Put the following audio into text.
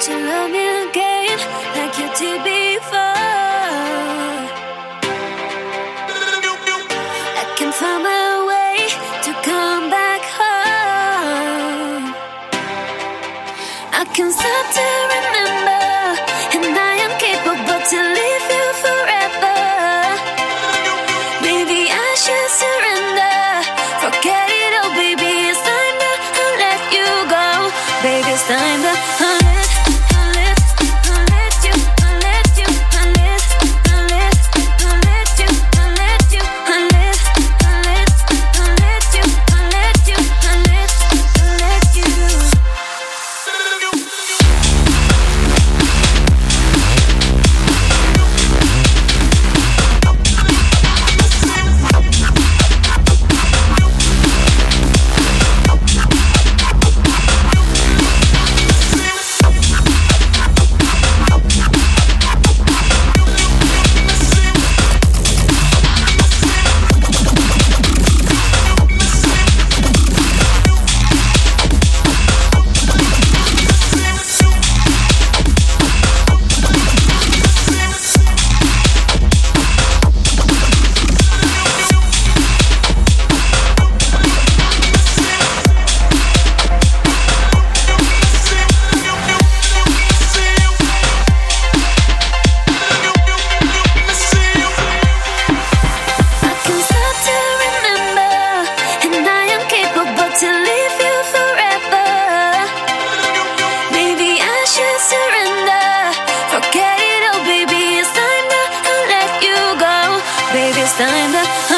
to love me again like you did before. I can find my way to come back home. I can stop to remember, and I am capable to leave you forever. Maybe I should surrender. Forget it, oh baby, it's time to let you go. Baby, it's time to this time that